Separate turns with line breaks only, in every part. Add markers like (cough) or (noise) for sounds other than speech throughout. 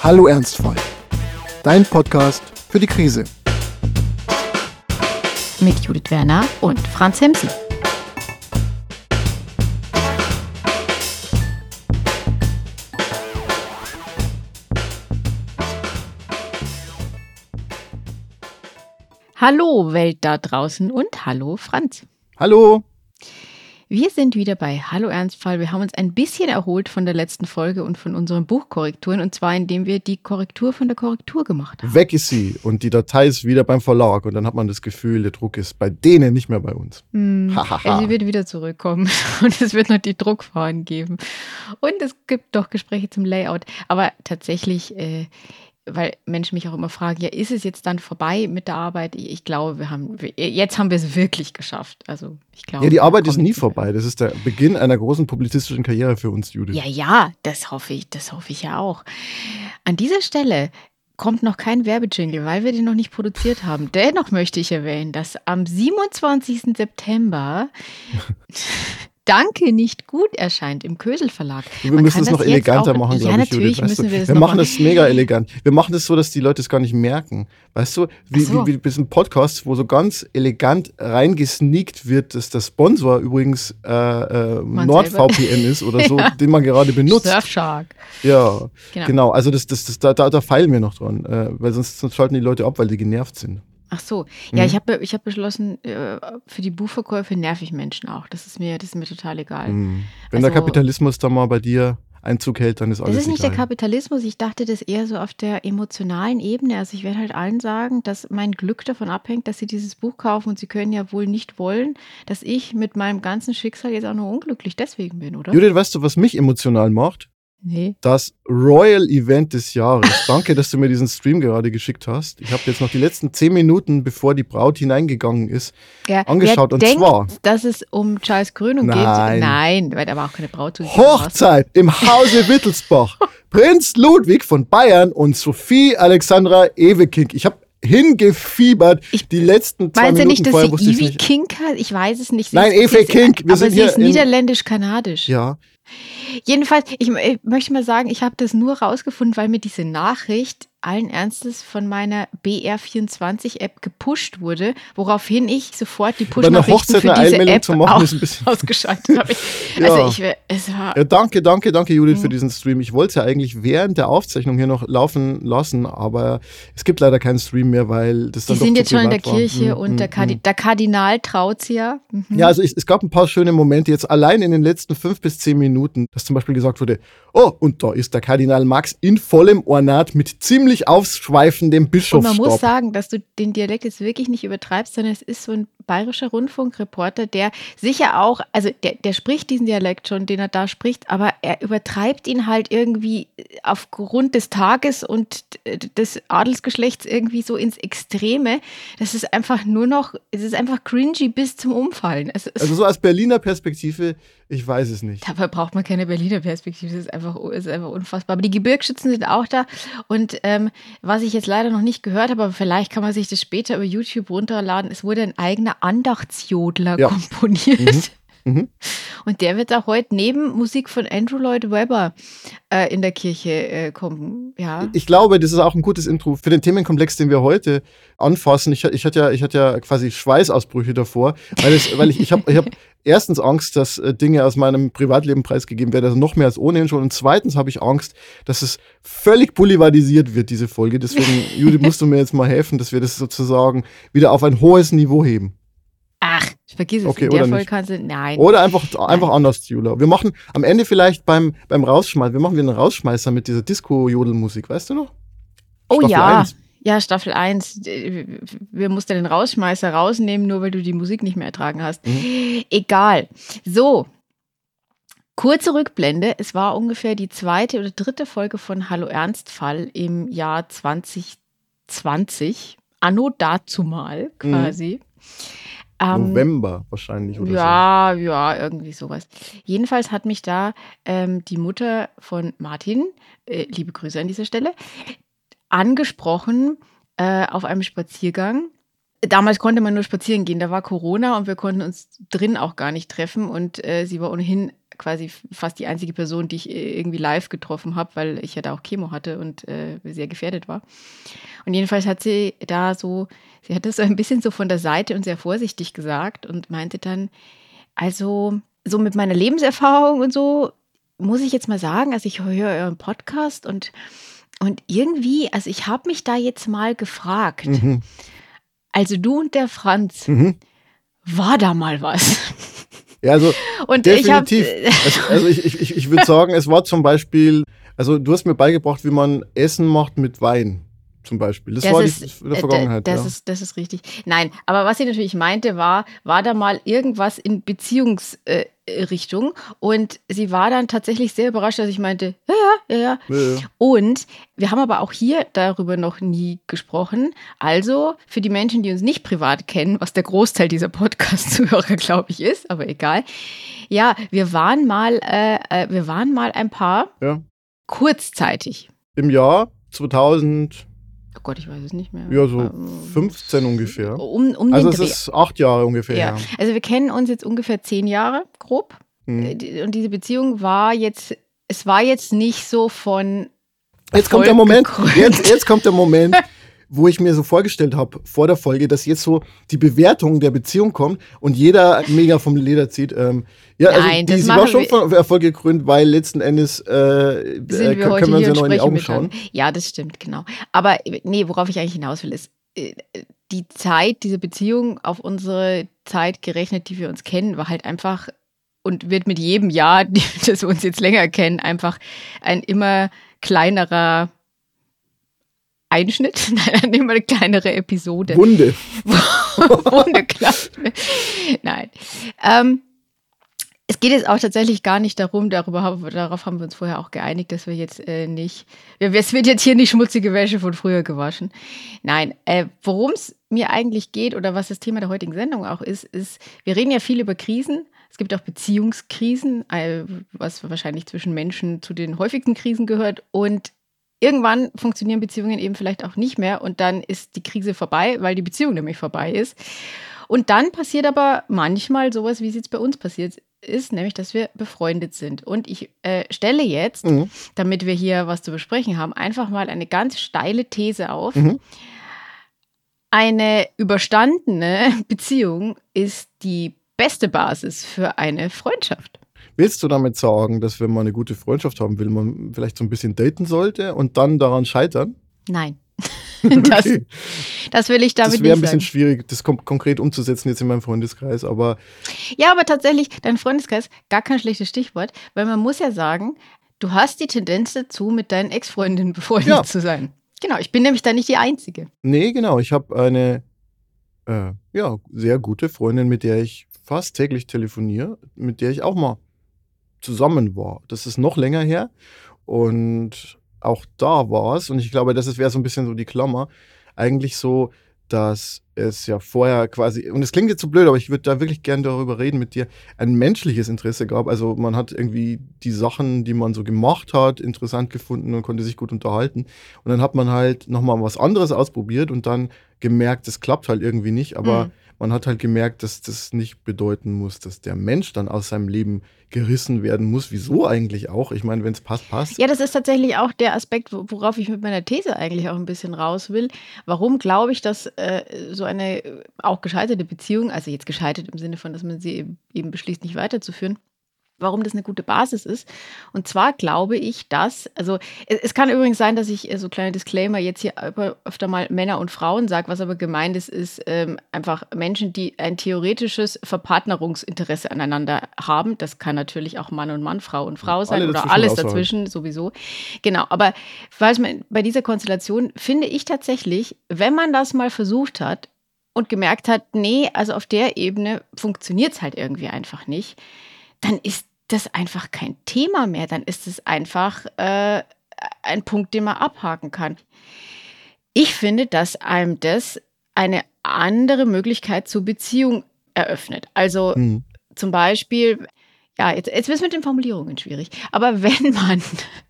Hallo Ernstfall. Dein Podcast für die Krise.
Mit Judith Werner und Franz Hemsen. Hallo Welt da draußen und hallo Franz.
Hallo.
Wir sind wieder bei Hallo Ernstfall. Wir haben uns ein bisschen erholt von der letzten Folge und von unseren Buchkorrekturen und zwar indem wir die Korrektur von der Korrektur gemacht haben.
Weg ist sie und die Datei ist wieder beim Verlag und dann hat man das Gefühl, der Druck ist bei denen nicht mehr bei uns.
Also sie wird wieder zurückkommen (laughs) und es wird noch die Druckfahren geben und es gibt doch Gespräche zum Layout. Aber tatsächlich äh, weil Menschen mich auch immer fragen, ja, ist es jetzt dann vorbei mit der Arbeit? Ich glaube, wir haben, jetzt haben wir es wirklich geschafft. Also ich glaube.
Ja, die Arbeit ist nie vorbei. Das ist der Beginn einer großen publizistischen Karriere für uns, Judith.
Ja, ja, das hoffe ich, das hoffe ich ja auch. An dieser Stelle kommt noch kein Werbejingle, weil wir den noch nicht produziert haben. Dennoch möchte ich erwähnen, dass am 27. September (laughs) Danke nicht gut erscheint im Kösel Verlag.
Wir Man müssen es noch eleganter auch, machen,
glaube
ja,
ich. natürlich Judith, müssen wir das
Wir machen es mega elegant. Wir machen es so, dass die Leute es gar nicht merken. Weißt du, wie, so. wie, wie bis ein Podcast, wo so ganz elegant reingesneakt wird, dass der Sponsor übrigens äh, äh, NordVPN ist oder so, (laughs) ja. den man gerade benutzt.
Surfshark.
Ja, genau. genau. Also das, das, das, da, da, da feilen wir noch dran, äh, weil sonst, sonst schalten die Leute ab, weil die genervt sind.
Ach so, ja, mhm. ich habe ich hab beschlossen, äh, für die Buchverkäufe nerv ich Menschen auch. Das ist mir, das ist mir total egal. Mhm.
Wenn also, der Kapitalismus da mal bei dir Einzug hält, dann ist alles
Das ist nicht
egal.
der Kapitalismus. Ich dachte das eher so auf der emotionalen Ebene. Also ich werde halt allen sagen, dass mein Glück davon abhängt, dass sie dieses Buch kaufen und sie können ja wohl nicht wollen, dass ich mit meinem ganzen Schicksal jetzt auch nur unglücklich deswegen bin, oder?
Judith, weißt du, was mich emotional macht?
Nee.
Das Royal Event des Jahres. Danke, dass du mir diesen Stream gerade geschickt hast. Ich habe jetzt noch die letzten zehn Minuten, bevor die Braut hineingegangen ist, ja, angeschaut. Und
denkt,
zwar.
Dass es um Charles Krönung
Nein.
geht. Nein, weil da war auch keine Braut zu
Hochzeit im Hause Wittelsbach. (laughs) Prinz Ludwig von Bayern und Sophie Alexandra Eweking. Ich habe hingefiebert. Ich die letzten zwei Minuten
nicht, dass
vorher wusste
ich nicht. Kink hat? Ich weiß es nicht.
Nein, Ewe Kink.
Wir aber sind sie ist niederländisch-kanadisch.
Ja.
Jedenfalls, ich, ich möchte mal sagen, ich habe das nur rausgefunden, weil mir diese Nachricht allen Ernstes von meiner BR24-App gepusht wurde, woraufhin ich sofort die Push-Nachrichten für diese App
zu machen, ist ein bisschen (laughs)
ausgeschaltet habe. (laughs)
ja. Also ich, es war ja, danke, danke, danke Judith mhm. für diesen Stream. Ich wollte es ja eigentlich während der Aufzeichnung hier noch laufen lassen, aber es gibt leider keinen Stream mehr, weil das dann
Die
doch
sind jetzt schon in der
war.
Kirche mhm. und der, Kardi mhm. der, Kardinal traut sie ja.
Mhm. Ja, also ich, es gab ein paar schöne Momente jetzt allein in den letzten fünf bis zehn Minuten, dass zum Beispiel gesagt wurde, oh, und da ist der Kardinal Max in vollem Ornat mit ziemlich ziemlich ausschweifendem Bischofsstock.
Und man muss sagen, dass du den Dialekt jetzt wirklich nicht übertreibst, sondern es ist so ein bayerischer Rundfunkreporter, der sicher auch, also der, der spricht diesen Dialekt schon, den er da spricht, aber er übertreibt ihn halt irgendwie aufgrund des Tages und des Adelsgeschlechts irgendwie so ins Extreme. Das ist einfach nur noch, es ist einfach cringy bis zum Umfallen.
also so aus Berliner Perspektive ich weiß es nicht.
Dafür braucht man keine Berliner Perspektive. Das ist einfach, ist einfach unfassbar. Aber die Gebirgsschützen sind auch da. Und ähm, was ich jetzt leider noch nicht gehört habe, aber vielleicht kann man sich das später über YouTube runterladen, es wurde ein eigener Andachtsjodler ja. komponiert. Mhm. Mhm. Und der wird auch heute neben Musik von Andrew Lloyd Webber äh, in der Kirche äh, kommen. Ja.
Ich glaube, das ist auch ein gutes Intro für den Themenkomplex, den wir heute anfassen. Ich, ich, hatte, ja, ich hatte ja quasi Schweißausbrüche davor, weil, es, weil ich, ich habe ich hab (laughs) erstens Angst, dass äh, Dinge aus meinem Privatleben preisgegeben werden, also noch mehr als ohnehin schon. Und zweitens habe ich Angst, dass es völlig boulevardisiert wird, diese Folge. Deswegen, (laughs) Judith, musst du mir jetzt mal helfen, dass wir das sozusagen wieder auf ein hohes Niveau heben.
Ach, vergiss es.
Okay,
in der Folge kannst du. Nein.
Oder einfach, einfach anders, Jula. Wir machen am Ende vielleicht beim, beim Rausschmeißen, wir machen wieder einen Rausschmeißer mit dieser Disco-Jodelmusik, weißt du noch?
Oh Staffel ja. 1. Ja, Staffel 1. Wir mussten den Rausschmeißer rausnehmen, nur weil du die Musik nicht mehr ertragen hast. Mhm. Egal. So. Kurze Rückblende. Es war ungefähr die zweite oder dritte Folge von Hallo Ernstfall im Jahr 2020. Anno dazumal quasi. Mhm.
Ähm, November wahrscheinlich oder
ja, so. Ja, irgendwie sowas. Jedenfalls hat mich da ähm, die Mutter von Martin, äh, liebe Grüße an dieser Stelle, angesprochen äh, auf einem Spaziergang. Damals konnte man nur spazieren gehen, da war Corona und wir konnten uns drin auch gar nicht treffen und äh, sie war ohnehin quasi fast die einzige Person, die ich äh, irgendwie live getroffen habe, weil ich ja da auch Chemo hatte und äh, sehr gefährdet war. Und jedenfalls hat sie da so, sie hat das so ein bisschen so von der Seite und sehr vorsichtig gesagt und meinte dann, also so mit meiner Lebenserfahrung und so muss ich jetzt mal sagen, also ich höre euren Podcast und, und irgendwie, also ich habe mich da jetzt mal gefragt, mhm. also du und der Franz, mhm. war da mal was?
Ja, also und definitiv. Ich hab, also ich, ich, ich würde (laughs) sagen, es war zum Beispiel, also du hast mir beigebracht, wie man Essen macht mit Wein zum Beispiel. Das, das war ist, die, in der äh, Vergangenheit.
Das,
ja.
ist, das ist richtig. Nein, aber was ich natürlich meinte, war, war da mal irgendwas in Beziehungsrichtung äh, und sie war dann tatsächlich sehr überrascht, dass ich meinte, ja, ja, ja, ja. ja, Und wir haben aber auch hier darüber noch nie gesprochen. Also für die Menschen, die uns nicht privat kennen, was der Großteil dieser Podcast-Zuhörer, (laughs) glaube ich, ist, aber egal. Ja, wir waren mal, äh, äh wir waren mal ein Paar. Ja. Kurzzeitig.
Im Jahr 2000.
Oh Gott, ich weiß es nicht mehr.
Ja, so 15 ähm, ungefähr. Um, um also es ist acht Jahre ungefähr. Ja. ja.
Also wir kennen uns jetzt ungefähr zehn Jahre, grob. Hm. Und diese Beziehung war jetzt, es war jetzt nicht so von.
Jetzt kommt der Moment. Jetzt, jetzt kommt der Moment. (laughs) wo ich mir so vorgestellt habe vor der Folge, dass jetzt so die Bewertung der Beziehung kommt und jeder mega vom Leder zieht. Ähm, ja, also Nein, also die, sie war schon von Erfolg gekrönt, weil letzten Endes äh,
sind wir können, können wir uns ja noch in die Augen schauen. Ja, das stimmt, genau. Aber nee, worauf ich eigentlich hinaus will, ist, äh, die Zeit, diese Beziehung auf unsere Zeit gerechnet, die wir uns kennen, war halt einfach und wird mit jedem Jahr, (laughs) das wir uns jetzt länger kennen, einfach ein immer kleinerer Einschnitt, (laughs) nein, immer eine kleinere Episode.
Wunde. (laughs)
Wunde, klar. Nein. Ähm, es geht jetzt auch tatsächlich gar nicht darum, darüber, darauf haben wir uns vorher auch geeinigt, dass wir jetzt äh, nicht, es wird jetzt hier nicht schmutzige Wäsche von früher gewaschen. Nein, äh, worum es mir eigentlich geht oder was das Thema der heutigen Sendung auch ist, ist, wir reden ja viel über Krisen. Es gibt auch Beziehungskrisen, äh, was wahrscheinlich zwischen Menschen zu den häufigsten Krisen gehört. Und irgendwann funktionieren Beziehungen eben vielleicht auch nicht mehr und dann ist die Krise vorbei, weil die Beziehung nämlich vorbei ist. Und dann passiert aber manchmal sowas, wie es jetzt bei uns passiert ist, nämlich, dass wir befreundet sind. Und ich äh, stelle jetzt, mhm. damit wir hier was zu besprechen haben, einfach mal eine ganz steile These auf. Mhm. Eine überstandene (laughs) Beziehung ist die beste Basis für eine Freundschaft.
Willst du damit sagen, dass wenn man eine gute Freundschaft haben will, man vielleicht so ein bisschen daten sollte und dann daran scheitern?
Nein. (laughs) das, okay. das, will ich damit nicht. Das
wäre ein bisschen sagen. schwierig, das konkret umzusetzen jetzt in meinem Freundeskreis, aber.
Ja, aber tatsächlich, dein Freundeskreis, gar kein schlechtes Stichwort, weil man muss ja sagen, du hast die Tendenz dazu, mit deinen Ex-Freundinnen befreundet ja. zu sein. Genau, ich bin nämlich da nicht die Einzige.
Nee, genau. Ich habe eine äh, ja, sehr gute Freundin, mit der ich fast täglich telefoniere, mit der ich auch mal zusammen war. Das ist noch länger her. Und auch da war es, und ich glaube, das wäre so ein bisschen so die Klammer, eigentlich so, dass es ja vorher quasi, und es klingt jetzt so blöd, aber ich würde da wirklich gerne darüber reden mit dir, ein menschliches Interesse gab. Also man hat irgendwie die Sachen, die man so gemacht hat, interessant gefunden und konnte sich gut unterhalten. Und dann hat man halt nochmal was anderes ausprobiert und dann gemerkt, es klappt halt irgendwie nicht, aber mhm man hat halt gemerkt, dass das nicht bedeuten muss, dass der Mensch dann aus seinem Leben gerissen werden muss. Wieso eigentlich auch? Ich meine, wenn es passt, passt.
Ja, das ist tatsächlich auch der Aspekt, worauf ich mit meiner These eigentlich auch ein bisschen raus will. Warum glaube ich, dass äh, so eine auch gescheiterte Beziehung, also jetzt gescheitert im Sinne von, dass man sie eben, eben beschließt, nicht weiterzuführen, warum das eine gute Basis ist. Und zwar glaube ich, dass, also es, kann übrigens sein, dass ich äh, so kleine Disclaimer jetzt hier öfter mal Männer und Frauen sage, was aber gemeint ist, ist ähm, einfach Menschen, die ein theoretisches Verpartnerungsinteresse aneinander haben. Das kann natürlich auch Mann und Mann, Frau und Frau sein Alle oder alles dazwischen sowieso. Genau, aber bei dieser Konstellation finde ich tatsächlich, wenn man das mal versucht hat und gemerkt hat, nee, also auf der Ebene funktioniert es halt irgendwie einfach nicht, dann ist das einfach kein Thema mehr. Dann ist es einfach äh, ein Punkt, den man abhaken kann. Ich finde, dass einem das eine andere Möglichkeit zur Beziehung eröffnet. Also mhm. zum Beispiel, ja, jetzt, jetzt wird es mit den Formulierungen schwierig. Aber (laughs) wenn man,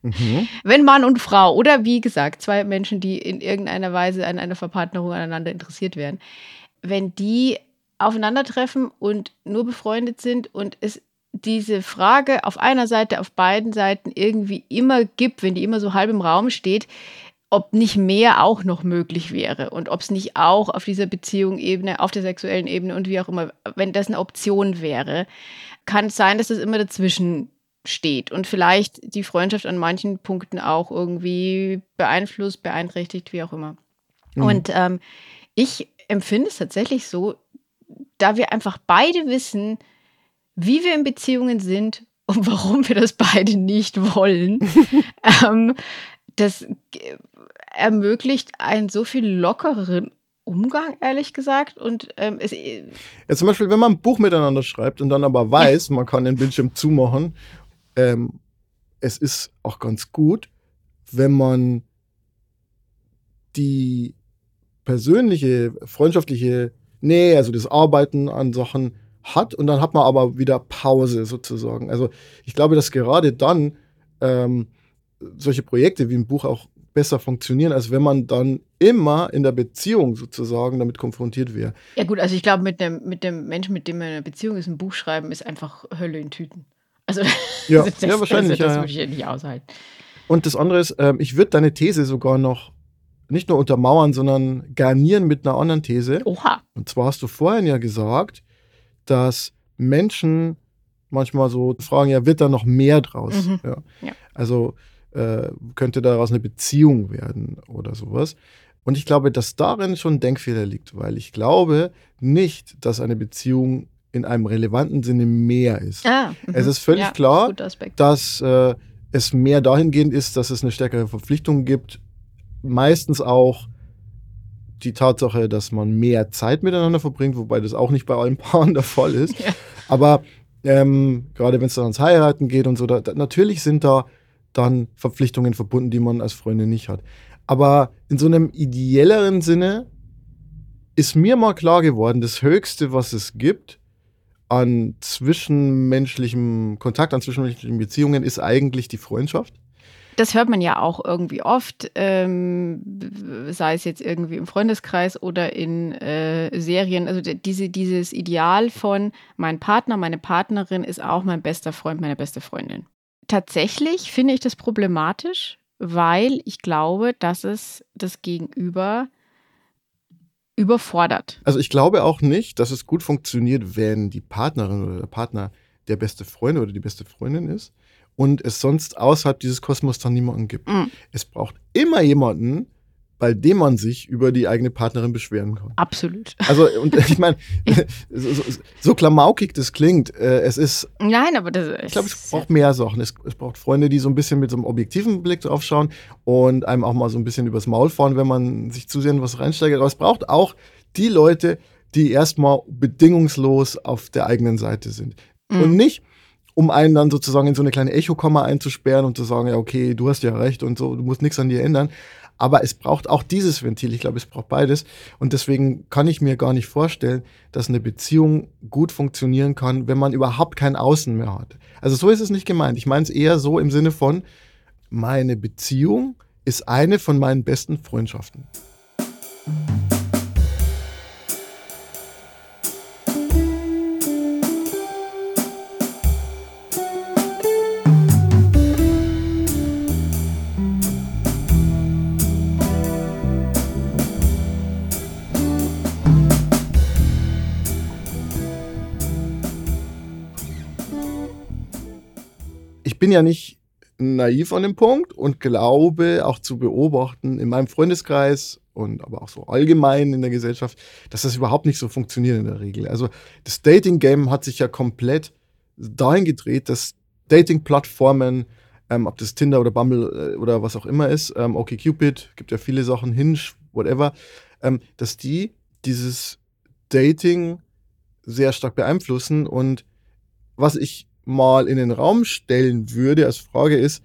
mhm. wenn Mann und Frau oder wie gesagt, zwei Menschen, die in irgendeiner Weise an einer Verpartnerung aneinander interessiert werden, wenn die aufeinandertreffen und nur befreundet sind und es diese Frage auf einer Seite, auf beiden Seiten irgendwie immer gibt, wenn die immer so halb im Raum steht, ob nicht mehr auch noch möglich wäre und ob es nicht auch auf dieser Beziehungsebene, auf der sexuellen Ebene und wie auch immer, wenn das eine Option wäre, kann es sein, dass das immer dazwischen steht und vielleicht die Freundschaft an manchen Punkten auch irgendwie beeinflusst, beeinträchtigt, wie auch immer. Mhm. Und ähm, ich empfinde es tatsächlich so, da wir einfach beide wissen, wie wir in Beziehungen sind und warum wir das beide nicht wollen, (laughs) ähm, das ermöglicht einen so viel lockereren Umgang, ehrlich gesagt. Und ähm, es,
ja, zum Beispiel, wenn man ein Buch miteinander schreibt und dann aber weiß, man kann den Bildschirm zumachen, ähm, es ist auch ganz gut, wenn man die persönliche, freundschaftliche Nähe, also das Arbeiten an Sachen hat und dann hat man aber wieder Pause sozusagen. Also ich glaube, dass gerade dann ähm, solche Projekte wie ein Buch auch besser funktionieren, als wenn man dann immer in der Beziehung sozusagen damit konfrontiert wäre.
Ja gut, also ich glaube, mit dem, mit dem Menschen, mit dem man in einer Beziehung ist, ein Buch schreiben, ist einfach Hölle in Tüten. Also
ja, (laughs) das, ja wahrscheinlich.
Das, das
ja,
würde ich nicht aushalten.
Und das andere ist, ähm, ich würde deine These sogar noch nicht nur untermauern, sondern garnieren mit einer anderen These.
Oha.
Und zwar hast du vorhin ja gesagt, dass Menschen manchmal so fragen, ja, wird da noch mehr draus?
Mhm.
Ja. ja. Also äh, könnte daraus eine Beziehung werden oder sowas. Und ich glaube, dass darin schon ein Denkfehler liegt, weil ich glaube nicht, dass eine Beziehung in einem relevanten Sinne mehr ist.
Ah,
es ist völlig
ja,
klar, dass äh, es mehr dahingehend ist, dass es eine stärkere Verpflichtung gibt. Meistens auch die Tatsache, dass man mehr Zeit miteinander verbringt, wobei das auch nicht bei allen Paaren der Fall ist. Ja. Aber ähm, gerade wenn es dann ans Heiraten geht und so, da, da, natürlich sind da dann Verpflichtungen verbunden, die man als Freundin nicht hat. Aber in so einem ideelleren Sinne ist mir mal klar geworden, das Höchste, was es gibt an zwischenmenschlichem Kontakt, an zwischenmenschlichen Beziehungen, ist eigentlich die Freundschaft.
Das hört man ja auch irgendwie oft, ähm, sei es jetzt irgendwie im Freundeskreis oder in äh, Serien. Also diese, dieses Ideal von mein Partner, meine Partnerin ist auch mein bester Freund, meine beste Freundin tatsächlich finde ich das problematisch, weil ich glaube, dass es das Gegenüber überfordert.
Also ich glaube auch nicht, dass es gut funktioniert, wenn die Partnerin oder der Partner der beste Freund oder die beste Freundin ist und es sonst außerhalb dieses Kosmos dann niemanden gibt.
Mm.
Es braucht immer jemanden, bei dem man sich über die eigene Partnerin beschweren kann.
Absolut.
Also, und (laughs) ich meine, so, so, so, klamaukig das klingt, äh, es ist.
Nein, aber das
ist. Ich glaube, es braucht mehr Sachen. Es, es, braucht Freunde, die so ein bisschen mit so einem objektiven Blick drauf schauen und einem auch mal so ein bisschen übers Maul fahren, wenn man sich zu sehr in was reinsteigert. Aber es braucht auch die Leute, die erstmal bedingungslos auf der eigenen Seite sind. Mhm. Und nicht, um einen dann sozusagen in so eine kleine Echokammer einzusperren und zu sagen, ja, okay, du hast ja recht und so, du musst nichts an dir ändern, aber es braucht auch dieses Ventil. Ich glaube, es braucht beides. Und deswegen kann ich mir gar nicht vorstellen, dass eine Beziehung gut funktionieren kann, wenn man überhaupt kein Außen mehr hat. Also so ist es nicht gemeint. Ich meine es eher so im Sinne von, meine Beziehung ist eine von meinen besten Freundschaften. ich bin ja nicht naiv an dem Punkt und glaube auch zu beobachten in meinem Freundeskreis und aber auch so allgemein in der Gesellschaft, dass das überhaupt nicht so funktioniert in der Regel. Also das Dating-Game hat sich ja komplett dahin gedreht, dass Dating-Plattformen, ähm, ob das Tinder oder Bumble äh, oder was auch immer ist, ähm, OkCupid, gibt ja viele Sachen, Hinge, whatever, ähm, dass die dieses Dating sehr stark beeinflussen und was ich mal in den Raum stellen würde als Frage ist,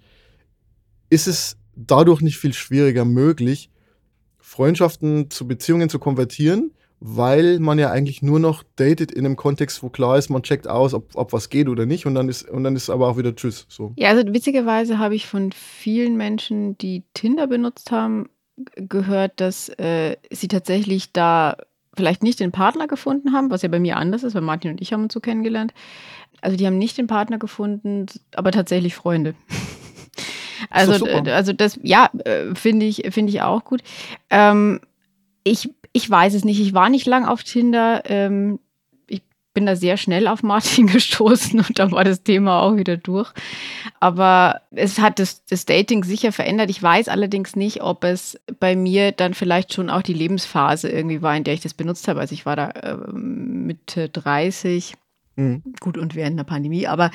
ist es dadurch nicht viel schwieriger möglich, Freundschaften zu Beziehungen zu konvertieren, weil man ja eigentlich nur noch datet in einem Kontext, wo klar ist, man checkt aus, ob, ob was geht oder nicht und dann ist und dann ist aber auch wieder Tschüss. So.
Ja, also witzigerweise habe ich von vielen Menschen, die Tinder benutzt haben, gehört, dass äh, sie tatsächlich da vielleicht nicht den Partner gefunden haben, was ja bei mir anders ist, weil Martin und ich haben uns so kennengelernt. Also die haben nicht den Partner gefunden, aber tatsächlich Freunde. (laughs) Also, also das, ja, äh, finde ich, finde ich auch gut. Ähm, ich, ich weiß es nicht. Ich war nicht lang auf Tinder. Ähm, ich bin da sehr schnell auf Martin (laughs) gestoßen und da war das Thema auch wieder durch. Aber es hat das, das Dating sicher verändert. Ich weiß allerdings nicht, ob es bei mir dann vielleicht schon auch die Lebensphase irgendwie war, in der ich das benutzt habe. Also ich war da äh, Mitte 30. Mhm. Gut, und während der Pandemie, aber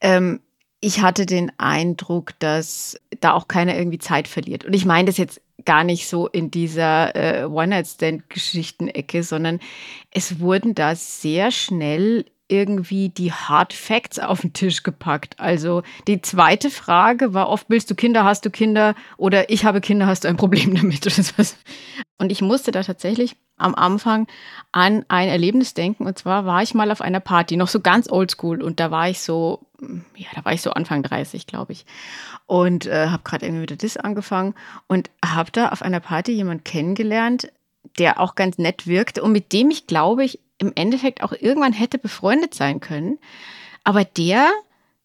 ähm, ich hatte den Eindruck, dass da auch keiner irgendwie Zeit verliert. Und ich meine das jetzt gar nicht so in dieser äh, One-Night-Stand-Geschichten-Ecke, sondern es wurden da sehr schnell irgendwie die Hard Facts auf den Tisch gepackt. Also die zweite Frage war oft, willst du Kinder, hast du Kinder oder ich habe Kinder, hast du ein Problem damit? (laughs) Und ich musste da tatsächlich am Anfang an ein Erlebnis denken. Und zwar war ich mal auf einer Party, noch so ganz oldschool. Und da war ich so, ja, da war ich so Anfang 30, glaube ich. Und äh, habe gerade irgendwie wieder das angefangen und habe da auf einer Party jemanden kennengelernt, der auch ganz nett wirkte und mit dem ich, glaube ich, im Endeffekt auch irgendwann hätte befreundet sein können. Aber der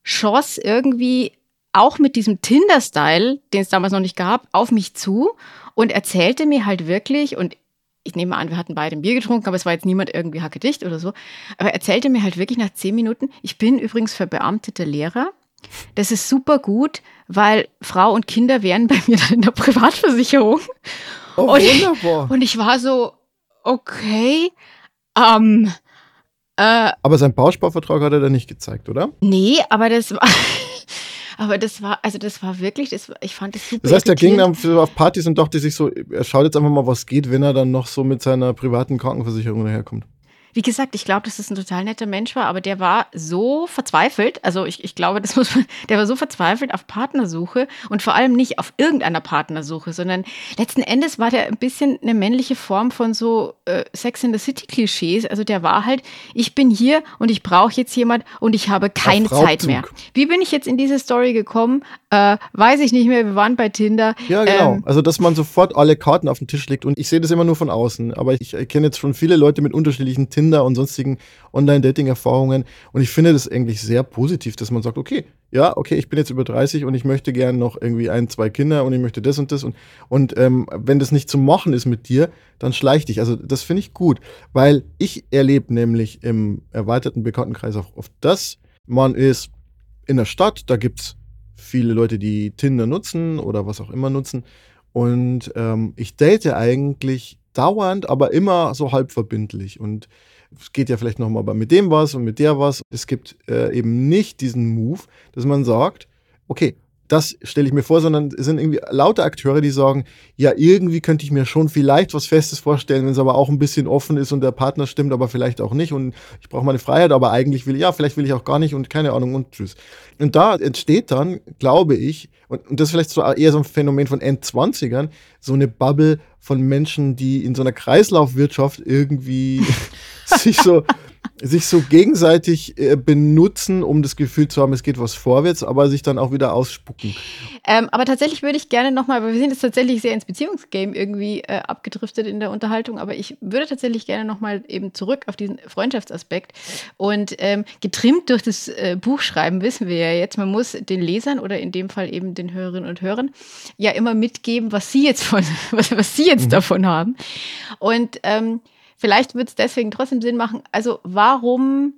schoss irgendwie auch mit diesem Tinder-Style, den es damals noch nicht gab, auf mich zu und erzählte mir halt wirklich, und ich nehme an, wir hatten beide ein Bier getrunken, aber es war jetzt niemand irgendwie hackedicht oder so, aber er erzählte mir halt wirklich nach zehn Minuten, ich bin übrigens verbeamteter Lehrer. Das ist super gut, weil Frau und Kinder wären bei mir dann in der Privatversicherung.
Oh, und, wunderbar.
Und ich war so, okay, ähm,
äh, aber sein Bausparvertrag hat er dann nicht gezeigt, oder?
Nee, aber das war. Aber das war, also das war wirklich, das, ich fand das super.
Das heißt, er ging dann auf Partys und dachte sich so, er schaut jetzt einfach mal, was geht, wenn er dann noch so mit seiner privaten Krankenversicherung daherkommt.
Wie gesagt, ich glaube, dass das ein total netter Mensch war, aber der war so verzweifelt. Also ich, ich glaube, das muss man, der war so verzweifelt auf Partnersuche und vor allem nicht auf irgendeiner Partnersuche, sondern letzten Endes war der ein bisschen eine männliche Form von so äh, Sex in the City Klischees. Also der war halt, ich bin hier und ich brauche jetzt jemand und ich habe keine Zeit mehr. Wie bin ich jetzt in diese Story gekommen? Äh, weiß ich nicht mehr. Wir waren bei Tinder.
Ja, genau. Ähm, also dass man sofort alle Karten auf den Tisch legt und ich sehe das immer nur von außen. Aber ich kenne jetzt schon viele Leute mit unterschiedlichen Tinder Tinder und sonstigen Online-Dating-Erfahrungen. Und ich finde das eigentlich sehr positiv, dass man sagt, okay, ja, okay, ich bin jetzt über 30 und ich möchte gerne noch irgendwie ein, zwei Kinder und ich möchte das und das. Und, und ähm, wenn das nicht zu machen ist mit dir, dann schleich dich. Also das finde ich gut, weil ich erlebe nämlich im erweiterten Bekanntenkreis auch oft das, man ist in der Stadt, da gibt es viele Leute, die Tinder nutzen oder was auch immer nutzen. Und ähm, ich date eigentlich dauernd, aber immer so halb verbindlich. Und es geht ja vielleicht nochmal mit dem was und mit der was. Es gibt äh, eben nicht diesen Move, dass man sagt, okay, das stelle ich mir vor, sondern es sind irgendwie lauter Akteure, die sagen, ja, irgendwie könnte ich mir schon vielleicht was Festes vorstellen, wenn es aber auch ein bisschen offen ist und der Partner stimmt, aber vielleicht auch nicht und ich brauche meine Freiheit, aber eigentlich will ich, ja, vielleicht will ich auch gar nicht und keine Ahnung und tschüss. Und da entsteht dann, glaube ich, und, und das ist vielleicht so eher so ein Phänomen von Endzwanzigern, so eine Bubble von Menschen, die in so einer Kreislaufwirtschaft irgendwie (laughs) sich so sich so gegenseitig äh, benutzen, um das Gefühl zu haben, es geht was vorwärts, aber sich dann auch wieder ausspucken.
Ähm, aber tatsächlich würde ich gerne nochmal, weil wir sind jetzt tatsächlich sehr ins Beziehungsgame irgendwie äh, abgedriftet in der Unterhaltung, aber ich würde tatsächlich gerne nochmal eben zurück auf diesen Freundschaftsaspekt. Und ähm, getrimmt durch das äh, Buchschreiben wissen wir ja jetzt, man muss den Lesern oder in dem Fall eben den Hörerinnen und Hörern ja immer mitgeben, was sie jetzt von, (laughs) was, was sie jetzt mhm. davon haben. Und ähm, Vielleicht wird es deswegen trotzdem Sinn machen. Also warum,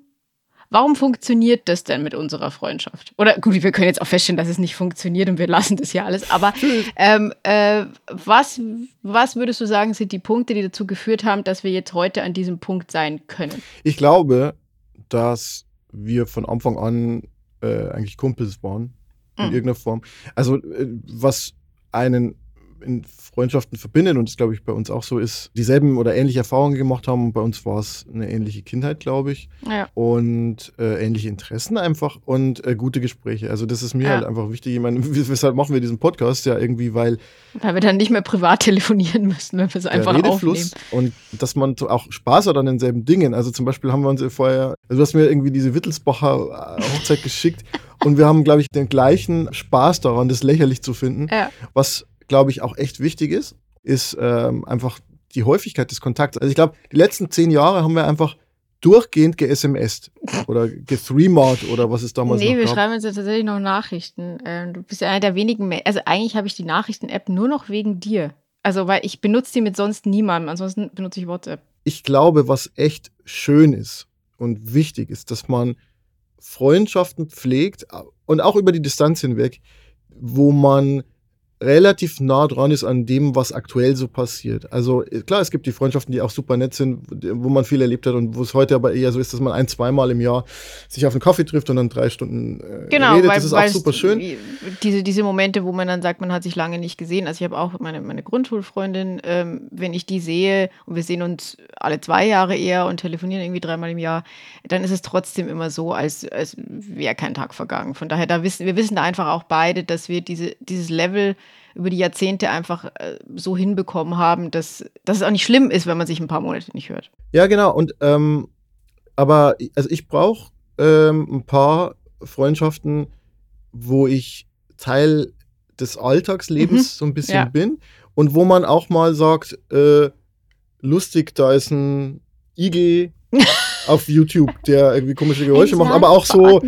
warum funktioniert das denn mit unserer Freundschaft? Oder gut, wir können jetzt auch feststellen, dass es nicht funktioniert und wir lassen das ja alles. Aber (laughs) ähm, äh, was, was würdest du sagen, sind die Punkte, die dazu geführt haben, dass wir jetzt heute an diesem Punkt sein können?
Ich glaube, dass wir von Anfang an äh, eigentlich Kumpels waren. In mhm. irgendeiner Form. Also, äh, was einen in Freundschaften verbindet und das glaube ich bei uns auch so ist, dieselben oder ähnliche Erfahrungen gemacht haben. Bei uns war es eine ähnliche Kindheit, glaube ich. Ja. Und äh, ähnliche Interessen einfach und äh, gute Gespräche. Also das ist mir ja. halt einfach wichtig. Ich meine, (laughs) weshalb machen wir diesen Podcast ja irgendwie, weil
weil wir dann nicht mehr privat telefonieren müssen, wenn wir es einfach aufnehmen.
Und dass man auch Spaß hat an denselben Dingen. Also zum Beispiel haben wir uns vorher, also du hast mir irgendwie diese Wittelsbacher äh, Hochzeit (laughs) geschickt und wir haben, glaube ich, den gleichen Spaß daran, das lächerlich zu finden, ja. was glaube ich, auch echt wichtig ist, ist ähm, einfach die Häufigkeit des Kontakts. Also ich glaube, die letzten zehn Jahre haben wir einfach durchgehend ge-SMSt oder gethreemart oder was es damals
nee, wir
gab.
schreiben uns ja tatsächlich noch Nachrichten. Ähm, du bist ja einer der wenigen, Me also eigentlich habe ich die Nachrichten-App nur noch wegen dir. Also, weil ich benutze die mit sonst niemandem, ansonsten benutze ich WhatsApp.
Ich glaube, was echt schön ist und wichtig ist, dass man Freundschaften pflegt und auch über die Distanz hinweg, wo man relativ nah dran ist an dem, was aktuell so passiert. Also äh, klar, es gibt die Freundschaften, die auch super nett sind, wo man viel erlebt hat und wo es heute aber eher so ist, dass man ein, zweimal im Jahr sich auf einen Kaffee trifft und dann drei Stunden äh,
genau,
redet.
Weil,
das ist auch super schön.
Diese, diese Momente, wo man dann sagt, man hat sich lange nicht gesehen. Also ich habe auch meine, meine Grundschulfreundin, ähm, wenn ich die sehe und wir sehen uns alle zwei Jahre eher und telefonieren irgendwie dreimal im Jahr, dann ist es trotzdem immer so, als, als wäre kein Tag vergangen. Von daher, da wissen, wir wissen da einfach auch beide, dass wir diese, dieses Level über die Jahrzehnte einfach äh, so hinbekommen haben, dass, dass es auch nicht schlimm ist, wenn man sich ein paar Monate nicht hört.
Ja, genau. Und ähm, aber also ich brauche ähm, ein paar Freundschaften, wo ich Teil des Alltagslebens mhm. so ein bisschen ja. bin und wo man auch mal sagt, äh, lustig, da ist ein Igel (laughs) auf YouTube, der irgendwie komische Geräusche macht, aber auch so.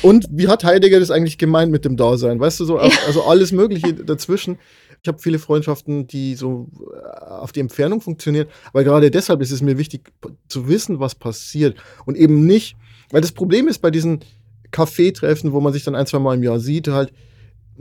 Und wie hat Heidegger das eigentlich gemeint mit dem Dasein? Weißt du, so, also alles Mögliche dazwischen. Ich habe viele Freundschaften, die so äh, auf die Entfernung funktionieren, aber gerade deshalb ist es mir wichtig zu wissen, was passiert und eben nicht, weil das Problem ist bei diesen Kaffeetreffen, wo man sich dann ein, zwei Mal im Jahr sieht, halt,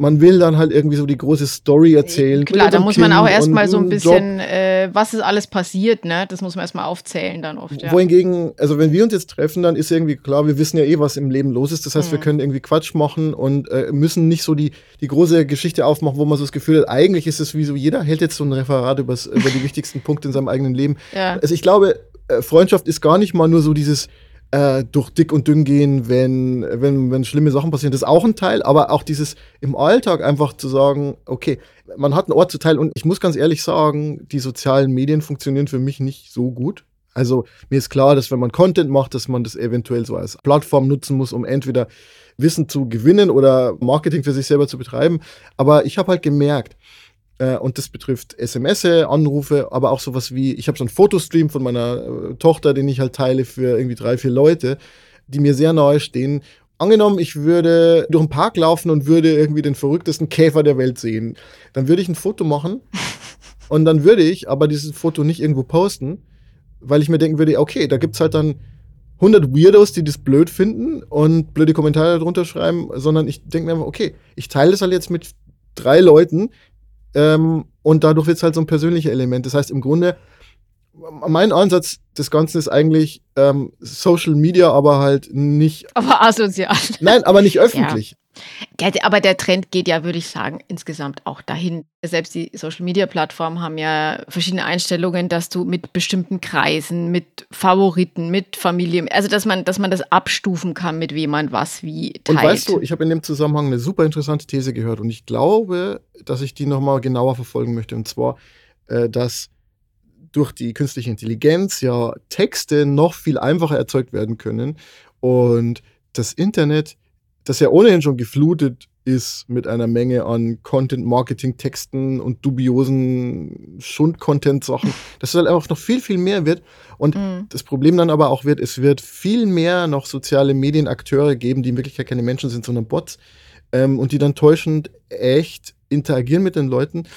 man will dann halt irgendwie so die große Story erzählen.
Klar, da muss man auch erstmal so ein bisschen, äh, was ist alles passiert, ne? Das muss man erstmal aufzählen dann oft. Ja.
Wohingegen, also wenn wir uns jetzt treffen, dann ist irgendwie klar, wir wissen ja eh, was im Leben los ist. Das heißt, mhm. wir können irgendwie Quatsch machen und äh, müssen nicht so die, die große Geschichte aufmachen, wo man so das Gefühl hat, eigentlich ist es wie so, jeder hält jetzt so ein Referat über die (laughs) wichtigsten Punkte in seinem eigenen Leben. Ja. Also ich glaube, äh, Freundschaft ist gar nicht mal nur so dieses äh, durch dick und dünn gehen, wenn, wenn, wenn schlimme Sachen passieren. Das ist auch ein Teil, aber auch dieses im Alltag einfach zu sagen, okay, man hat einen Ort zu teilen und ich muss ganz ehrlich sagen, die sozialen Medien funktionieren für mich nicht so gut. Also mir ist klar, dass wenn man Content macht, dass man das eventuell so als Plattform nutzen muss, um entweder Wissen zu gewinnen oder Marketing für sich selber zu betreiben. Aber ich habe halt gemerkt, äh, und das betrifft SMS, Anrufe, aber auch sowas wie, ich habe so einen Fotostream von meiner äh, Tochter, den ich halt teile für irgendwie drei, vier Leute, die mir sehr nahe stehen. Angenommen, ich würde durch den Park laufen und würde irgendwie den verrücktesten Käfer der Welt sehen. Dann würde ich ein Foto machen (laughs) und dann würde ich aber dieses Foto nicht irgendwo posten, weil ich mir denken würde, okay, da gibt es halt dann 100 Weirdos, die das blöd finden und blöde Kommentare darunter schreiben, sondern ich denke mir immer, okay, ich teile das halt jetzt mit drei Leuten, ähm, und dadurch wird es halt so ein persönliches Element. Das heißt, im Grunde, mein Ansatz des Ganzen ist eigentlich ähm, Social Media, aber halt nicht.
Aber asozial.
Nein, aber nicht öffentlich.
Aber der Trend geht ja, würde ich sagen, insgesamt auch dahin. Selbst die Social-Media-Plattformen haben ja verschiedene Einstellungen, dass du mit bestimmten Kreisen, mit Favoriten, mit Familie, also dass man, dass man das abstufen kann, mit wem man was wie teilt.
Und weißt du, ich habe in dem Zusammenhang eine super interessante These gehört und ich glaube, dass ich die nochmal genauer verfolgen möchte. Und zwar, äh, dass durch die künstliche Intelligenz ja Texte noch viel einfacher erzeugt werden können und das Internet das ja ohnehin schon geflutet ist mit einer Menge an Content-Marketing-Texten und dubiosen Schund-Content-Sachen, (laughs) dass es halt einfach noch viel, viel mehr wird. Und mhm. das Problem dann aber auch wird, es wird viel mehr noch soziale Medienakteure geben, die in Wirklichkeit keine Menschen sind, sondern Bots ähm, und die dann täuschend echt interagieren mit den Leuten.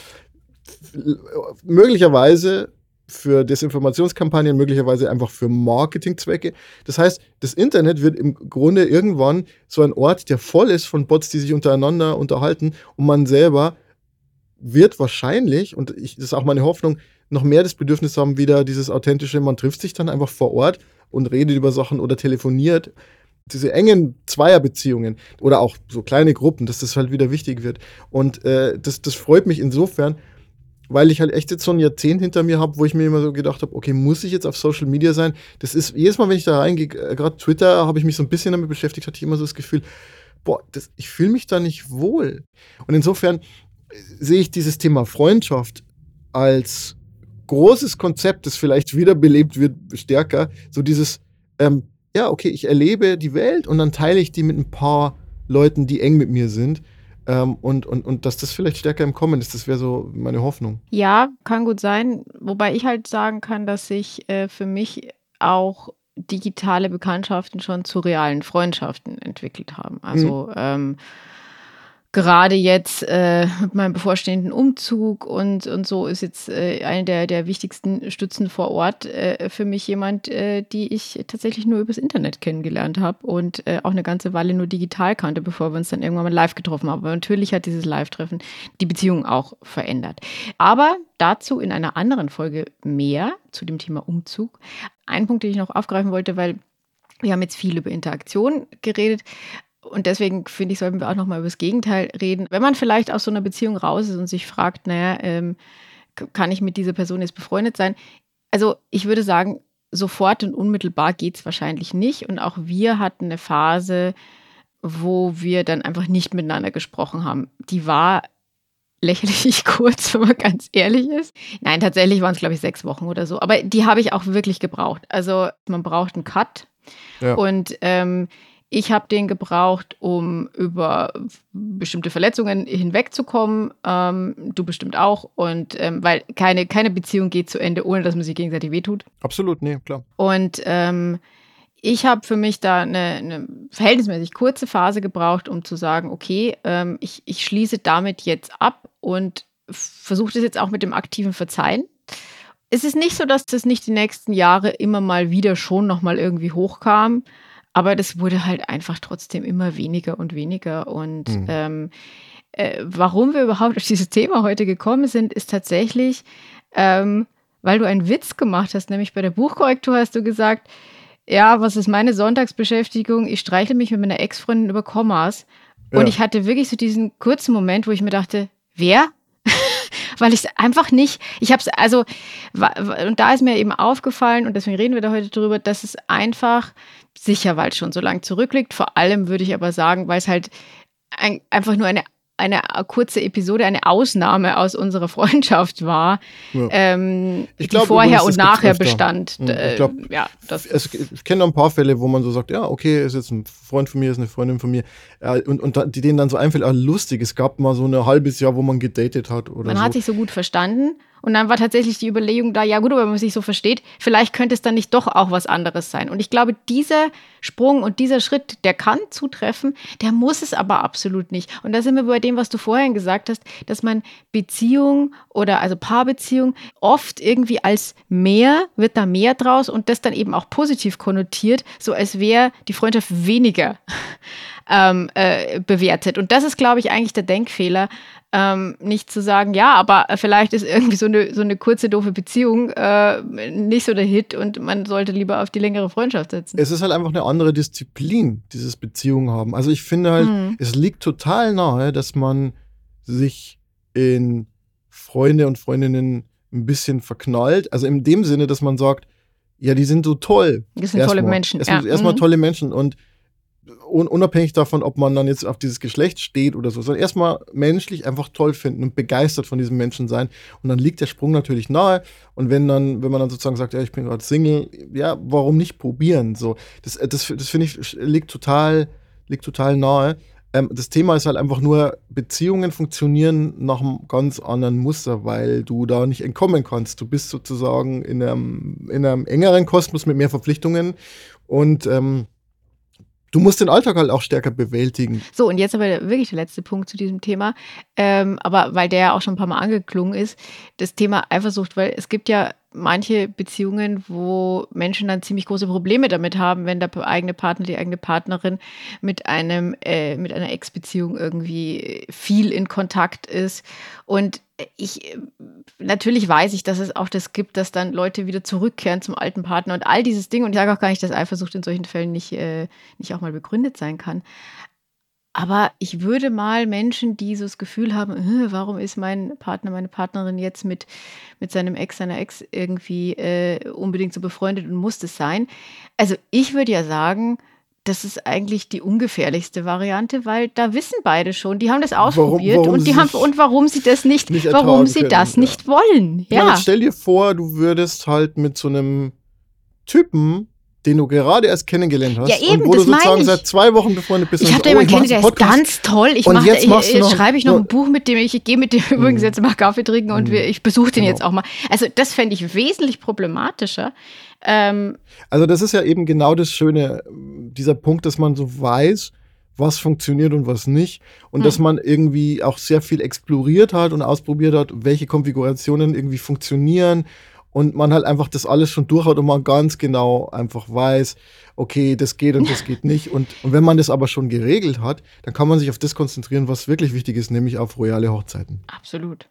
Möglicherweise für Desinformationskampagnen, möglicherweise einfach für Marketingzwecke. Das heißt, das Internet wird im Grunde irgendwann so ein Ort, der voll ist von Bots, die sich untereinander unterhalten und man selber wird wahrscheinlich, und ich, das ist auch meine Hoffnung, noch mehr das Bedürfnis haben, wieder dieses authentische, man trifft sich dann einfach vor Ort und redet über Sachen oder telefoniert. Diese engen Zweierbeziehungen oder auch so kleine Gruppen, dass das halt wieder wichtig wird. Und äh, das, das freut mich insofern, weil ich halt echt jetzt so ein Jahrzehnt hinter mir habe, wo ich mir immer so gedacht habe, okay, muss ich jetzt auf Social Media sein? Das ist jedes Mal, wenn ich da reingehe, äh, gerade Twitter, habe ich mich so ein bisschen damit beschäftigt, hatte ich immer so das Gefühl, boah, das, ich fühle mich da nicht wohl. Und insofern äh, sehe ich dieses Thema Freundschaft als großes Konzept, das vielleicht wiederbelebt wird, stärker. So dieses, ähm, ja, okay, ich erlebe die Welt und dann teile ich die mit ein paar Leuten, die eng mit mir sind. Ähm, und, und, und dass das vielleicht stärker im Kommen ist, das wäre so meine Hoffnung.
Ja, kann gut sein. Wobei ich halt sagen kann, dass sich äh, für mich auch digitale Bekanntschaften schon zu realen Freundschaften entwickelt haben. Also mhm. ähm, gerade jetzt äh, mit meinem bevorstehenden Umzug und, und so ist jetzt äh, eine der, der wichtigsten Stützen vor Ort äh, für mich jemand, äh, die ich tatsächlich nur übers Internet kennengelernt habe und äh, auch eine ganze Weile nur digital kannte, bevor wir uns dann irgendwann mal live getroffen haben. Aber natürlich hat dieses Live-Treffen die Beziehung auch verändert. Aber dazu in einer anderen Folge mehr zu dem Thema Umzug. Ein Punkt, den ich noch aufgreifen wollte, weil wir haben jetzt viel über Interaktion geredet, und deswegen finde ich, sollten wir auch nochmal über das Gegenteil reden. Wenn man vielleicht aus so einer Beziehung raus ist und sich fragt, naja, ähm, kann ich mit dieser Person jetzt befreundet sein? Also ich würde sagen, sofort und unmittelbar geht es wahrscheinlich nicht. Und auch wir hatten eine Phase, wo wir dann einfach nicht miteinander gesprochen haben. Die war lächerlich (laughs) kurz, wenn man ganz ehrlich ist. Nein, tatsächlich waren es, glaube ich, sechs Wochen oder so. Aber die habe ich auch wirklich gebraucht. Also man braucht einen Cut. Ja. Und ähm, ich habe den gebraucht, um über bestimmte Verletzungen hinwegzukommen. Ähm, du bestimmt auch. Und ähm, weil keine, keine Beziehung geht zu Ende, ohne dass man sich gegenseitig wehtut.
Absolut, nee, klar.
Und ähm, ich habe für mich da eine, eine, verhältnismäßig kurze Phase gebraucht, um zu sagen, okay, ähm, ich, ich schließe damit jetzt ab und versuche das jetzt auch mit dem aktiven Verzeihen. Es ist nicht so, dass das nicht die nächsten Jahre immer mal wieder schon nochmal irgendwie hochkam. Aber das wurde halt einfach trotzdem immer weniger und weniger. Und mhm. ähm, äh, warum wir überhaupt auf dieses Thema heute gekommen sind, ist tatsächlich, ähm, weil du einen Witz gemacht hast, nämlich bei der Buchkorrektur hast du gesagt, ja, was ist meine Sonntagsbeschäftigung? Ich streichle mich mit meiner Ex-Freundin über Kommas. Ja. Und ich hatte wirklich so diesen kurzen Moment, wo ich mir dachte, wer? (laughs) weil ich es einfach nicht, ich habe es, also, und da ist mir eben aufgefallen, und deswegen reden wir da heute drüber, dass es einfach sicher, weil es schon so lange zurückliegt. Vor allem würde ich aber sagen, weil es halt ein, einfach nur eine eine kurze Episode, eine Ausnahme aus unserer (laughs) Freundschaft war, ja. ähm, ich glaub, die vorher und nachher bestand.
Hm, ich, äh, ja, das es, ich kenne ein paar Fälle, wo man so sagt, ja, okay, ist jetzt ein Freund von mir, ist eine Freundin von mir, und, und die denen dann so einfällt, ah, lustig, es gab mal so ein halbes Jahr, wo man gedatet hat oder
Man
so.
hat sich so gut verstanden und dann war tatsächlich die Überlegung da, ja gut, aber wenn man sich so versteht, vielleicht könnte es dann nicht doch auch was anderes sein. Und ich glaube, dieser Sprung und dieser Schritt, der kann zutreffen, der muss es aber absolut nicht. Und da sind wir bei dem, was du vorhin gesagt hast, dass man Beziehung oder also Paarbeziehung oft irgendwie als mehr, wird da mehr draus und das dann eben auch positiv konnotiert, so als wäre die Freundschaft weniger (laughs) ähm, äh, bewertet. Und das ist, glaube ich, eigentlich der Denkfehler, ähm, nicht zu sagen, ja, aber vielleicht ist irgendwie so eine, so eine kurze, doofe Beziehung äh, nicht so der Hit und man sollte lieber auf die längere Freundschaft setzen.
Es ist halt einfach eine andere Disziplin, dieses Beziehungen haben. Also ich finde halt, hm. es liegt total nahe, dass man sich in Freunde und Freundinnen ein bisschen verknallt. Also in dem Sinne, dass man sagt, ja, die sind so toll.
Die sind erstmal. tolle Menschen.
Es sind ja. erstmal mhm. tolle Menschen und unabhängig davon, ob man dann jetzt auf dieses Geschlecht steht oder so, sondern erstmal menschlich einfach toll finden und begeistert von diesem Menschen sein. Und dann liegt der Sprung natürlich nahe. Und wenn dann, wenn man dann sozusagen sagt, ja, ich bin gerade Single, ja, warum nicht probieren? So, das, das, das finde ich, liegt total, liegt total nahe. Ähm, das Thema ist halt einfach nur, Beziehungen funktionieren nach einem ganz anderen Muster, weil du da nicht entkommen kannst. Du bist sozusagen in einem, in einem engeren Kosmos mit mehr Verpflichtungen und ähm, du musst den Alltag halt auch stärker bewältigen.
So, und jetzt aber wirklich der letzte Punkt zu diesem Thema. Ähm, aber weil der ja auch schon ein paar Mal angeklungen ist, das Thema Eifersucht, weil es gibt ja manche Beziehungen, wo Menschen dann ziemlich große Probleme damit haben, wenn der eigene Partner, die eigene Partnerin mit einem, äh, mit einer Ex-Beziehung irgendwie viel in Kontakt ist. Und ich, natürlich weiß ich, dass es auch das gibt, dass dann Leute wieder zurückkehren zum alten Partner und all dieses Ding. Und ich sage auch gar nicht, dass Eifersucht in solchen Fällen nicht, äh, nicht auch mal begründet sein kann. Aber ich würde mal Menschen, die so das Gefühl haben, warum ist mein Partner, meine Partnerin jetzt mit, mit seinem Ex, seiner Ex irgendwie äh, unbedingt so befreundet und muss das sein? Also ich würde ja sagen, das ist eigentlich die ungefährlichste Variante, weil da wissen beide schon, die haben das ausprobiert warum, warum und die haben und warum sie das nicht, nicht warum sie können, das ja. nicht wollen. Ja.
ja stell dir vor, du würdest halt mit so einem Typen den du gerade erst kennengelernt hast.
Ja, eben,
und wo
das
du sozusagen
ich.
seit zwei Wochen befreundet bist.
Ich habe da
oh,
jemanden
mach
kennengelernt, der ist ganz toll. Ich
jetzt
ich,
noch-
schreibe ich noch ein Buch mit dem, ich gehe mit dem (laughs) übrigens jetzt mal Kaffee trinken und wir, ich besuche den
Genau.
jetzt auch mal. Also das fände ich wesentlich problematischer. Ähm,
Also das ist ja eben genau das Schöne, dieser Punkt, dass man so weiß, was funktioniert und was nicht. Und
Hm.
dass man irgendwie auch sehr viel exploriert hat und ausprobiert hat, welche Konfigurationen irgendwie funktionieren. Und man halt einfach das alles schon durch hat und man ganz genau einfach weiß, okay, das geht und das geht (laughs) nicht. Und, und wenn man das aber schon geregelt hat, dann kann man sich auf das konzentrieren, was wirklich wichtig ist, nämlich auf royale Hochzeiten.
absolut.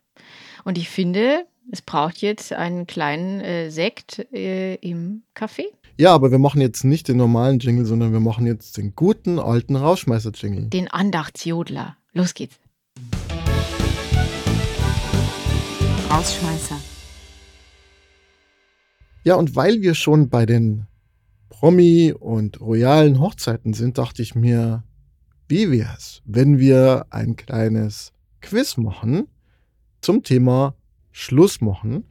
Und ich finde, es braucht jetzt einen kleinen äh, Sekt äh, im Café.
Ja, aber wir machen jetzt nicht den normalen Jingle, sondern wir machen jetzt den guten alten Rauschmeißer-Jingle.
Den Andachtsjodler. Los geht's.
Rausschmeißer.
Ja, und weil wir schon bei den Promi- und royalen Hochzeiten sind, dachte ich mir, wie wär's, wenn wir ein kleines Quiz machen zum Thema Schluss machen.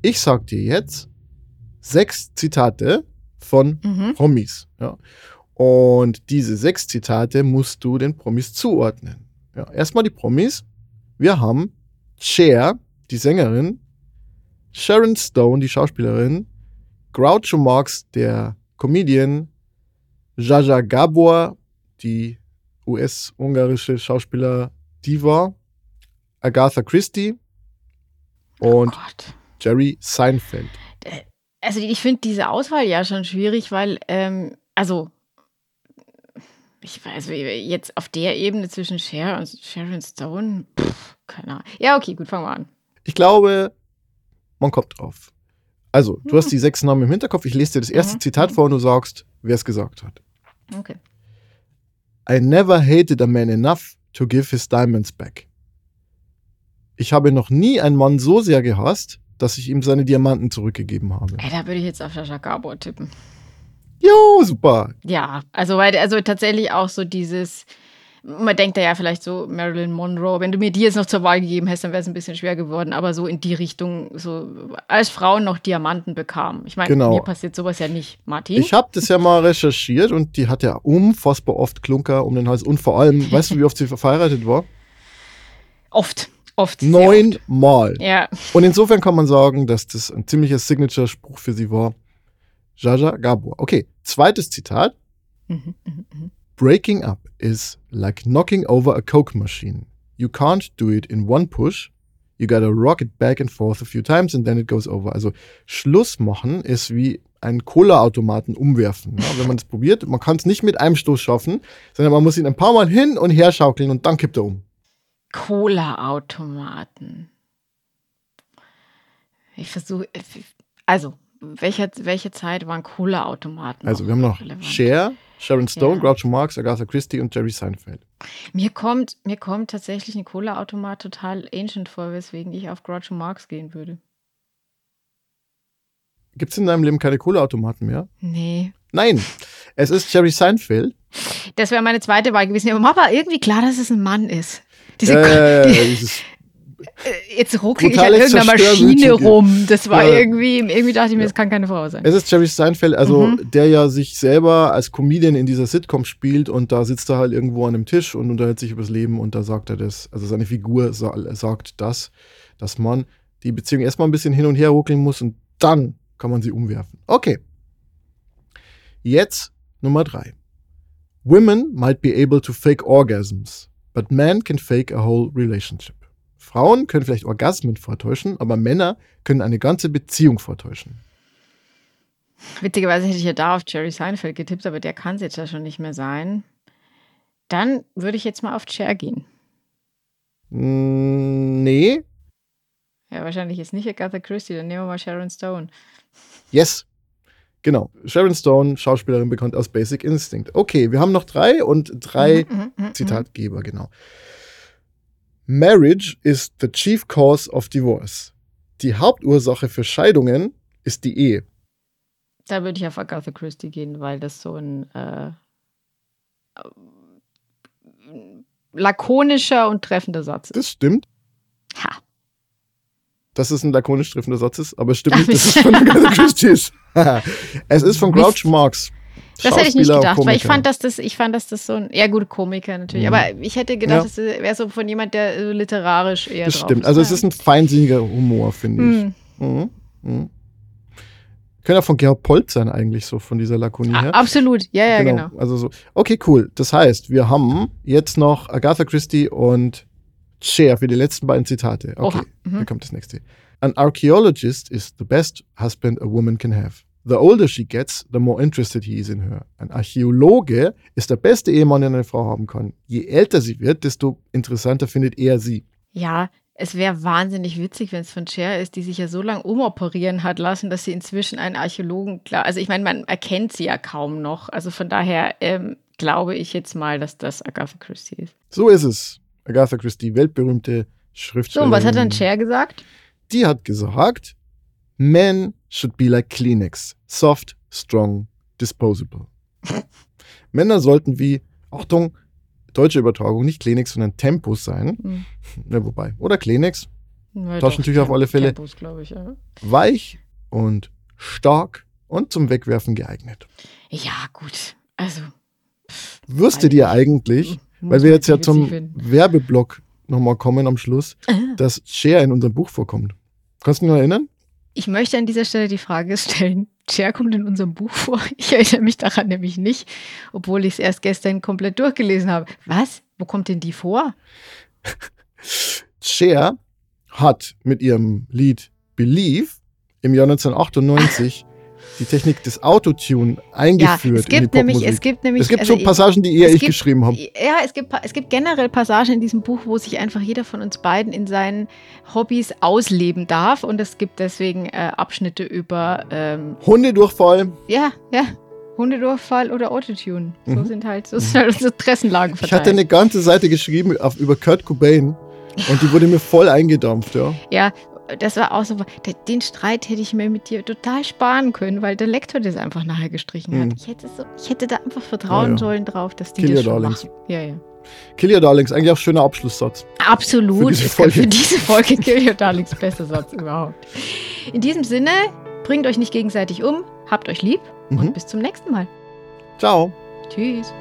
Ich sag dir jetzt sechs Zitate von
Mhm.
Promis. Ja. Und diese sechs Zitate musst du den Promis zuordnen. Ja, erstmal die Promis. Wir haben Cher, die Sängerin, Sharon Stone, die Schauspielerin, Groucho Marx, der Comedian, Jaja Gabor, die US-ungarische Schauspieler Diva, Agatha Christie und
Oh.
Jerry Seinfeld.
Also ich finde diese Auswahl ja schon schwierig, weil, ähm, also, ich weiß, jetzt auf der Ebene zwischen Cher und Sharon Stone, pff, keine Ahnung. Ja, okay, gut, fangen wir an.
Ich glaube, man kommt drauf. Also, du hast die sechs Namen im Hinterkopf. Ich lese dir das erste
Mhm.
Zitat vor und du sagst, wer es gesagt hat.
Okay.
I never hated a man enough to give his diamonds back. Ich habe noch nie einen Mann so sehr gehasst, dass ich ihm seine Diamanten zurückgegeben habe.
Ey, da würde ich jetzt auf Sascha Gabor tippen.
Jo, super.
Ja, also, weil, also tatsächlich auch so dieses, man denkt da ja vielleicht so, Marilyn Monroe, wenn du mir die jetzt noch zur Wahl gegeben hättest, dann wäre es ein bisschen schwer geworden, aber so in die Richtung, so als Frauen noch Diamanten bekamen. Ich meine,
Genau.
mir passiert sowas ja nicht, Martin.
Ich habe das ja mal recherchiert und die hat ja unfassbar oft Klunker um den Hals und vor allem, weißt du, wie oft sie verheiratet war? (laughs)
oft, oft.
Neunmal.
Ja,
Und insofern kann man sagen, dass das ein ziemlicher Signature-Spruch für sie war. Jaja Gabor. Okay, zweites Zitat.
Mhm, mhm, mhm.
Breaking up is like knocking over a Coke machine. You can't do it in one push. You gotta rock it back and forth a few times and then it goes over. Also Schluss machen ist wie einen Cola-Automaten umwerfen. Ja, wenn man es probiert, man kann es nicht mit einem Stoß schaffen, sondern man muss ihn ein paar Mal hin und her schaukeln und dann kippt er um.
Cola-Automaten. Ich versuche, also, welche, welche Zeit waren Cola-Automaten?
Also wir haben noch
relevant?
Cher, Sharon Stone,
Ja.
Groucho Marx, Agatha Christie und Jerry Seinfeld.
Mir kommt, mir kommt tatsächlich ein Cola-Automat total ancient vor, weswegen ich auf Groucho Marx gehen würde.
Gibt es in deinem Leben keine Cola-Automaten mehr?
Nee.
Nein, es ist Jerry Seinfeld.
Das wäre meine zweite Wahl gewesen. Aber war irgendwie klar, dass es ein Mann ist. Diese,
Äh, (laughs)
die,
dieses,
jetzt ruckel ich an irgendeiner Maschine rum. Das war
Ja.
irgendwie, irgendwie dachte ich mir, das kann keine Frau sein.
es ist Jerry Seinfeld, also
Mhm.
der ja sich selber als Comedian in dieser Sitcom spielt und da sitzt er halt irgendwo an einem Tisch und unterhält sich übers Leben und da sagt er das, also seine Figur sa sagt das, dass man die Beziehung erstmal ein bisschen hin und her ruckeln muss und dann kann man sie umwerfen. Okay. Jetzt Nummer drei. Women might be able to fake orgasms, but men can fake a whole relationship. Frauen können vielleicht Orgasmen vortäuschen, aber Männer können eine ganze Beziehung vortäuschen.
Witzigerweise hätte ich ja da auf Jerry Seinfeld getippt, aber der kann es jetzt ja schon nicht mehr sein. Dann würde ich jetzt mal auf Cher gehen.
Mm, nee.
Ja, wahrscheinlich jetzt nicht Agatha Christie, dann nehmen wir mal Sharon Stone.
Yes. Genau. Sharon Stone, Schauspielerin bekannt aus Basic Instinct. Okay, wir haben noch drei und drei
Mhm, mhm, mhm,
Zitatgeber, genau. Marriage is the chief cause of divorce. Die Hauptursache für Scheidungen ist die Ehe.
Da würde ich auf Agatha Christie gehen, weil das so ein äh, lakonischer und treffender Satz ist.
Das stimmt. Dass es ein lakonisch treffender Satz ist, aber es stimmt nicht, dass es von Agatha (laughs) Christie ist. (laughs) es ist von Grouch Marx.
Das hätte ich nicht gedacht, weil ich fand, dass das, ich fand, dass das so ein, ja gut, Komiker natürlich,
Mhm.
aber ich hätte gedacht,
Ja.
das wäre so von jemand, der so literarisch eher
Das
drauf
stimmt. Also es ist ein feinsinniger Humor, finde ich.
Hm.
Mhm. Mhm. Könnte auch von Gerhard Polt sein, eigentlich so, von dieser Lakonie
A-
her.
Absolut, ja, ja, genau.
Also so. Okay, cool. Das heißt, wir haben jetzt noch Agatha Christie und Cher für die letzten beiden Zitate. Okay.
Mhm.
hier kommt das nächste. An archaeologist is the best husband a woman can have. The older she gets, the more interested he is in her. Ein Archäologe ist der beste Ehemann, den eine Frau haben kann. Je älter sie wird, desto interessanter findet er sie.
Ja, es wäre wahnsinnig witzig, wenn es von Cher ist, die sich ja so lange umoperieren hat lassen, dass sie inzwischen einen Archäologen klar. Also ich meine, man erkennt sie ja kaum noch. Also von daher ähm, glaube ich jetzt mal, dass das Agatha Christie ist.
So ist es. Agatha Christie, weltberühmte
So,
Schriftstellerin.
und was hat dann Cher gesagt?
Die hat gesagt, Men should be like Kleenex. Soft, strong, disposable. (laughs) Männer sollten wie, Achtung, deutsche Übertragung, nicht Kleenex, sondern Tempus sein.
Hm. (laughs)
Ja, wobei. Oder Kleenex.
Ja,
Taschentücher auf alle Fälle.
Glaube ich, ja.
Weich und stark und zum Wegwerfen geeignet.
Ja, gut. Also.
Wüsstet ihr eigentlich,
muss
weil wir jetzt ja zum
finden.
Werbeblock nochmal kommen am Schluss,
Ah.
dass Cher in unserem Buch vorkommt? Kannst du dich noch erinnern?
Ich möchte an dieser Stelle die Frage (laughs) stellen: Cher kommt in unserem Buch vor. (laughs) Ich erinnere mich daran nämlich nicht, obwohl ich es erst gestern komplett durchgelesen habe. Was? Wo kommt denn die vor? (laughs)
Cher hat mit ihrem Lied Believe im Jahr 1998 die Technik des Autotune eingeführt
ja, es
in die
gibt nämlich, es gibt nämlich,
es gibt
also
so Passagen, die eher ich
gibt-
geschrieben habe.
Ja, es gibt, es gibt generell Passagen in diesem Buch, wo sich einfach jeder von uns beiden in seinen Hobbys ausleben darf. Und es gibt deswegen äh, Abschnitte über, ähm,
Hundedurchfall.
ja, ja, Hundedurchfall oder Autotune. So
Mhm.
sind halt, so (laughs) halt unsere Interessenlagen
Ich
verteilt.
hatte eine ganze Seite geschrieben auf, über Kurt Cobain und die wurde mir voll eingedampft, ja.
Ja, das war auch so. Den Streit hätte ich mir mit dir total sparen können, weil der Lektor das einfach nachher gestrichen hat.
Mhm.
Ich, hätte so, ich hätte da einfach vertrauen
Ja, ja.
sollen drauf, dass die
Kill
das
your
schon
darlings.
machen. Ja, ja.
Kill Your Darlings, eigentlich auch schöner Abschlusssatz.
Absolut.
Für diese Folge.
für diese Folge Kill Your Darlings bester Satz überhaupt. In diesem Sinne, bringt euch nicht gegenseitig um, habt euch lieb
Mhm.
und bis zum nächsten Mal.
Ciao.
Tschüss.